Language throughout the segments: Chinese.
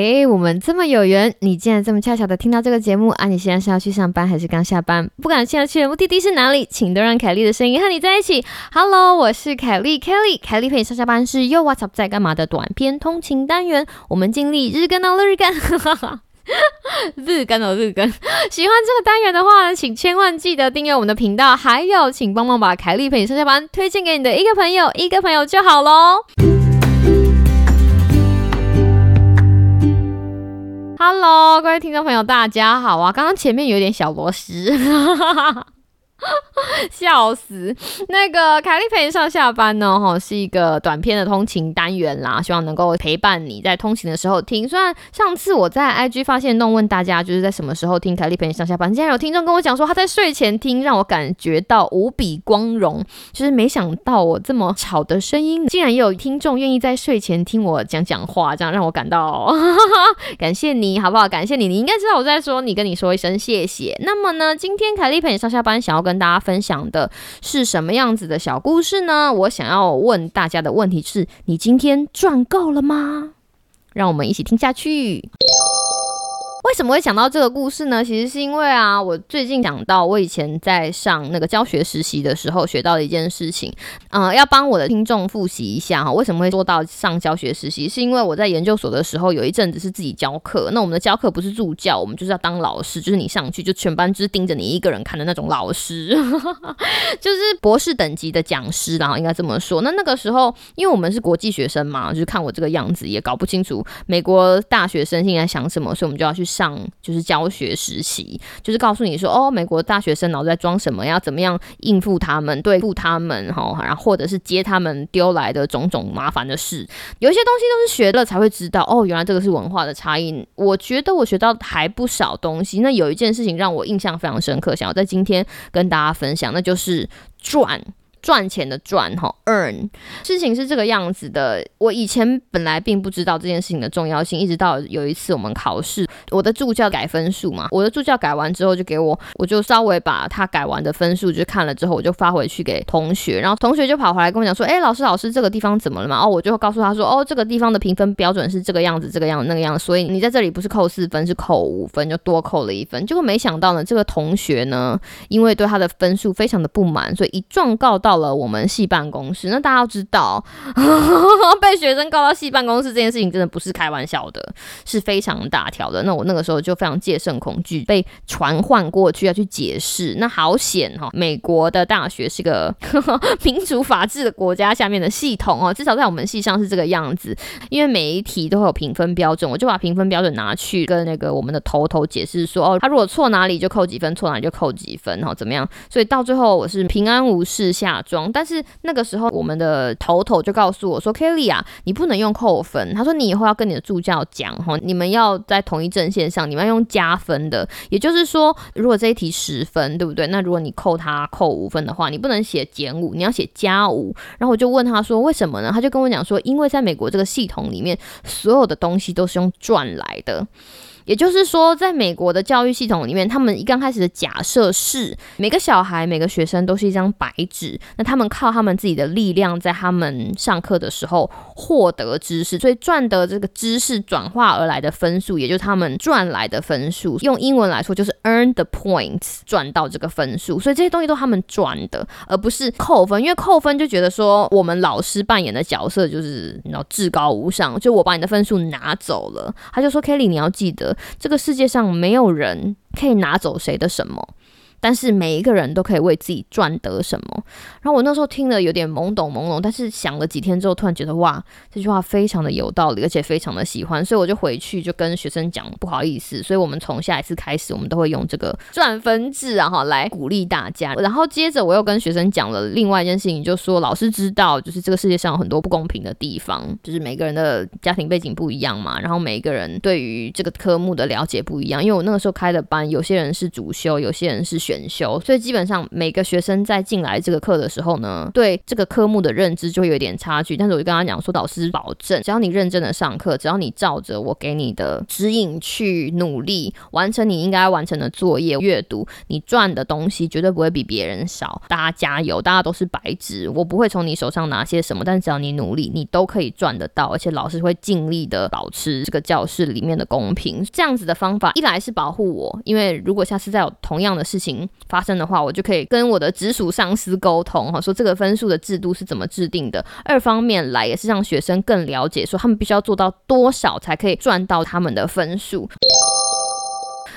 哎，我们这么有缘，你竟然这么恰巧的听到这个节目啊！你现在是要去上班还是刚下班？不管现在去的目的地是哪里，请都让凯莉的声音和你在一起。Hello，我是凯莉，Kelly，凯莉陪你上下班是又 What's up 在干嘛的短篇通勤单元，我们尽力日更到日更，日更哦日更。喜欢这个单元的话，请千万记得订阅我们的频道，还有请帮忙把凯莉陪你上下班推荐给你的一个朋友，一个朋友就好喽。Hello，各位听众朋友，大家好啊！刚刚前面有点小螺丝。笑死！那个凯莉陪你上下班呢，哈，是一个短片的通勤单元啦，希望能够陪伴你在通勤的时候听。虽然上次我在 IG 发现弄问大家，就是在什么时候听凯莉陪你上下班，竟然有听众跟我讲说他在睡前听，让我感觉到无比光荣。就是没想到我这么吵的声音，竟然也有听众愿意在睡前听我讲讲话，这样让我感到 感谢你好不好？感谢你，你应该知道我在说你，跟你说一声谢谢。那么呢，今天凯莉陪你上下班，想要跟跟大家分享的是什么样子的小故事呢？我想要问大家的问题是：你今天赚够了吗？让我们一起听下去。为什么会想到这个故事呢？其实是因为啊，我最近讲到我以前在上那个教学实习的时候学到的一件事情，嗯，要帮我的听众复习一下哈。为什么会说到上教学实习？是因为我在研究所的时候有一阵子是自己教课，那我们的教课不是助教，我们就是要当老师，就是你上去就全班只盯着你一个人看的那种老师，就是博士等级的讲师，然后应该这么说。那那个时候，因为我们是国际学生嘛，就是看我这个样子也搞不清楚美国大学生现在想什么，所以我们就要去。上就是教学实习，就是告诉你说，哦，美国大学生脑子在装什么，要怎么样应付他们，对付他们，哈，然后或者是接他们丢来的种种麻烦的事，有一些东西都是学了才会知道，哦，原来这个是文化的差异。我觉得我学到还不少东西。那有一件事情让我印象非常深刻，想要在今天跟大家分享，那就是赚。赚钱的赚哈，earn 事情是这个样子的。我以前本来并不知道这件事情的重要性，一直到有一次我们考试，我的助教改分数嘛，我的助教改完之后就给我，我就稍微把他改完的分数就看了之后，我就发回去给同学，然后同学就跑回来跟我讲说，哎，老师老师，这个地方怎么了嘛？哦，我就告诉他说，哦，这个地方的评分标准是这个样子，这个样子那个样，所以你在这里不是扣四分，是扣五分，就多扣了一分。结果没想到呢，这个同学呢，因为对他的分数非常的不满，所以一状告到。到了我们系办公室，那大家要知道，被学生告到系办公室这件事情真的不是开玩笑的，是非常大条的。那我那个时候就非常戒慎恐惧，被传唤过去要去解释。那好险哈，美国的大学是个 民主法治的国家下面的系统哦，至少在我们系上是这个样子。因为每一题都会有评分标准，我就把评分标准拿去跟那个我们的头头解释说，哦，他如果错哪里就扣几分，错哪里就扣几分，然后怎么样？所以到最后我是平安无事下。装，但是那个时候我们的头头就告诉我说：“Kelly 啊，你不能用扣分。他说你以后要跟你的助教讲哈，你们要在同一阵线上，你们要用加分的。也就是说，如果这一题十分，对不对？那如果你扣他扣五分的话，你不能写减五，你要写加五。然后我就问他说为什么呢？他就跟我讲说，因为在美国这个系统里面，所有的东西都是用赚来的。”也就是说，在美国的教育系统里面，他们一刚开始的假设是每个小孩、每个学生都是一张白纸，那他们靠他们自己的力量，在他们上课的时候获得知识，所以赚得这个知识转化而来的分数，也就是他们赚来的分数。用英文来说，就是 earn the points，赚到这个分数。所以这些东西都是他们赚的，而不是扣分。因为扣分就觉得说，我们老师扮演的角色就是你知道至高无上，就我把你的分数拿走了。他就说，Kelly，你要记得。这个世界上没有人可以拿走谁的什么。但是每一个人都可以为自己赚得什么。然后我那时候听了有点懵懂懵懂，但是想了几天之后，突然觉得哇，这句话非常的有道理，而且非常的喜欢，所以我就回去就跟学生讲，不好意思，所以我们从下一次开始，我们都会用这个赚分制啊哈来鼓励大家。然后接着我又跟学生讲了另外一件事情，就说老师知道，就是这个世界上有很多不公平的地方，就是每个人的家庭背景不一样嘛，然后每一个人对于这个科目的了解不一样。因为我那个时候开的班，有些人是主修，有些人是。选修，所以基本上每个学生在进来这个课的时候呢，对这个科目的认知就会有点差距。但是我就跟他讲说，导师保证，只要你认真的上课，只要你照着我给你的指引去努力完成你应该完成的作业、阅读，你赚的东西绝对不会比别人少。大家加油，大家都是白纸，我不会从你手上拿些什么，但只要你努力，你都可以赚得到，而且老师会尽力的保持这个教室里面的公平。这样子的方法，一来是保护我，因为如果下次再有同样的事情发生的话，我就可以跟我的直属上司沟通哈，说这个分数的制度是怎么制定的。二方面来也是让学生更了解，说他们必须要做到多少才可以赚到他们的分数。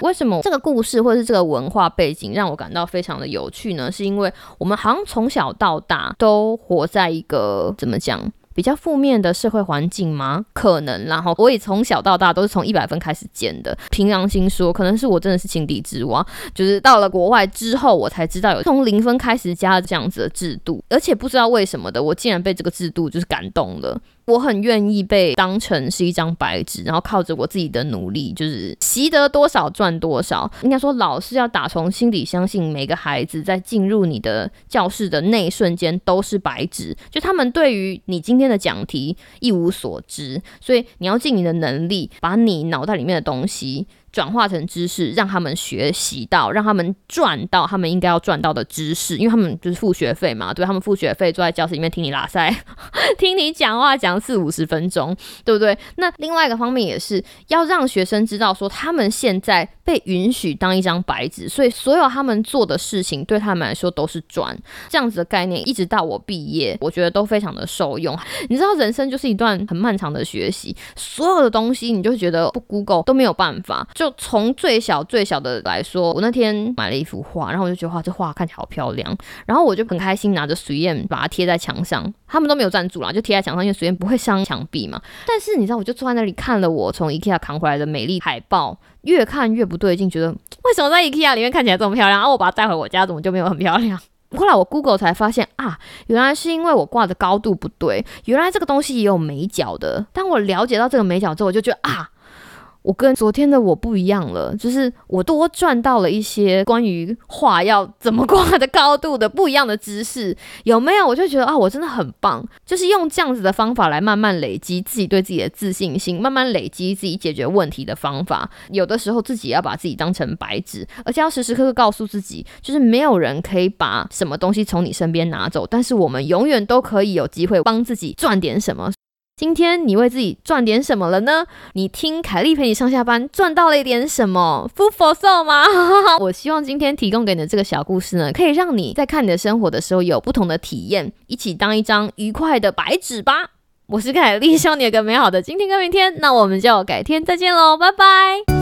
为什么这个故事或是这个文化背景让我感到非常的有趣呢？是因为我们好像从小到大都活在一个怎么讲？比较负面的社会环境吗？可能，然后我也从小到大都是从一百分开始减的。凭良心说，可能是我真的是井底之蛙，就是到了国外之后，我才知道有从零分开始加这样子的制度，而且不知道为什么的，我竟然被这个制度就是感动了。我很愿意被当成是一张白纸，然后靠着我自己的努力，就是习得多少赚多少。应该说，老师要打从心底相信每个孩子在进入你的教室的那一瞬间都是白纸，就他们对于你今天今天的讲题一无所知，所以你要尽你的能力，把你脑袋里面的东西。转化成知识，让他们学习到，让他们赚到他们应该要赚到的知识，因为他们就是付学费嘛，对他们付学费，坐在教室里面听你拉塞，听你讲话讲四五十分钟，对不对？那另外一个方面也是要让学生知道，说他们现在被允许当一张白纸，所以所有他们做的事情对他们来说都是赚，这样子的概念，一直到我毕业，我觉得都非常的受用。你知道，人生就是一段很漫长的学习，所有的东西你就觉得不 Google 都没有办法。就从最小最小的来说，我那天买了一幅画，然后我就觉得哇，这画看起来好漂亮，然后我就很开心拿着水砚把它贴在墙上。他们都没有赞助啦，就贴在墙上，因为水砚不会伤墙壁嘛。但是你知道，我就坐在那里看了我从 IKEA 扛回来的美丽海报，越看越不对劲，觉得为什么在 IKEA 里面看起来这么漂亮，然后我把它带回我家，怎么就没有很漂亮？后来我 Google 才发现啊，原来是因为我挂的高度不对，原来这个东西也有美角的。当我了解到这个美角之后，我就觉得啊。我跟昨天的我不一样了，就是我多赚到了一些关于画要怎么挂的高度的不一样的知识，有没有？我就觉得啊，我真的很棒，就是用这样子的方法来慢慢累积自己对自己的自信心，慢慢累积自己解决问题的方法。有的时候自己要把自己当成白纸，而且要时时刻刻告诉自己，就是没有人可以把什么东西从你身边拿走，但是我们永远都可以有机会帮自己赚点什么。今天你为自己赚点什么了呢？你听凯莉陪你上下班赚到了一点什么？Food for soul 吗？我希望今天提供给你的这个小故事呢，可以让你在看你的生活的时候有不同的体验，一起当一张愉快的白纸吧。我是凯莉，希望你有个美好的今天跟明天。那我们就改天再见喽，拜拜。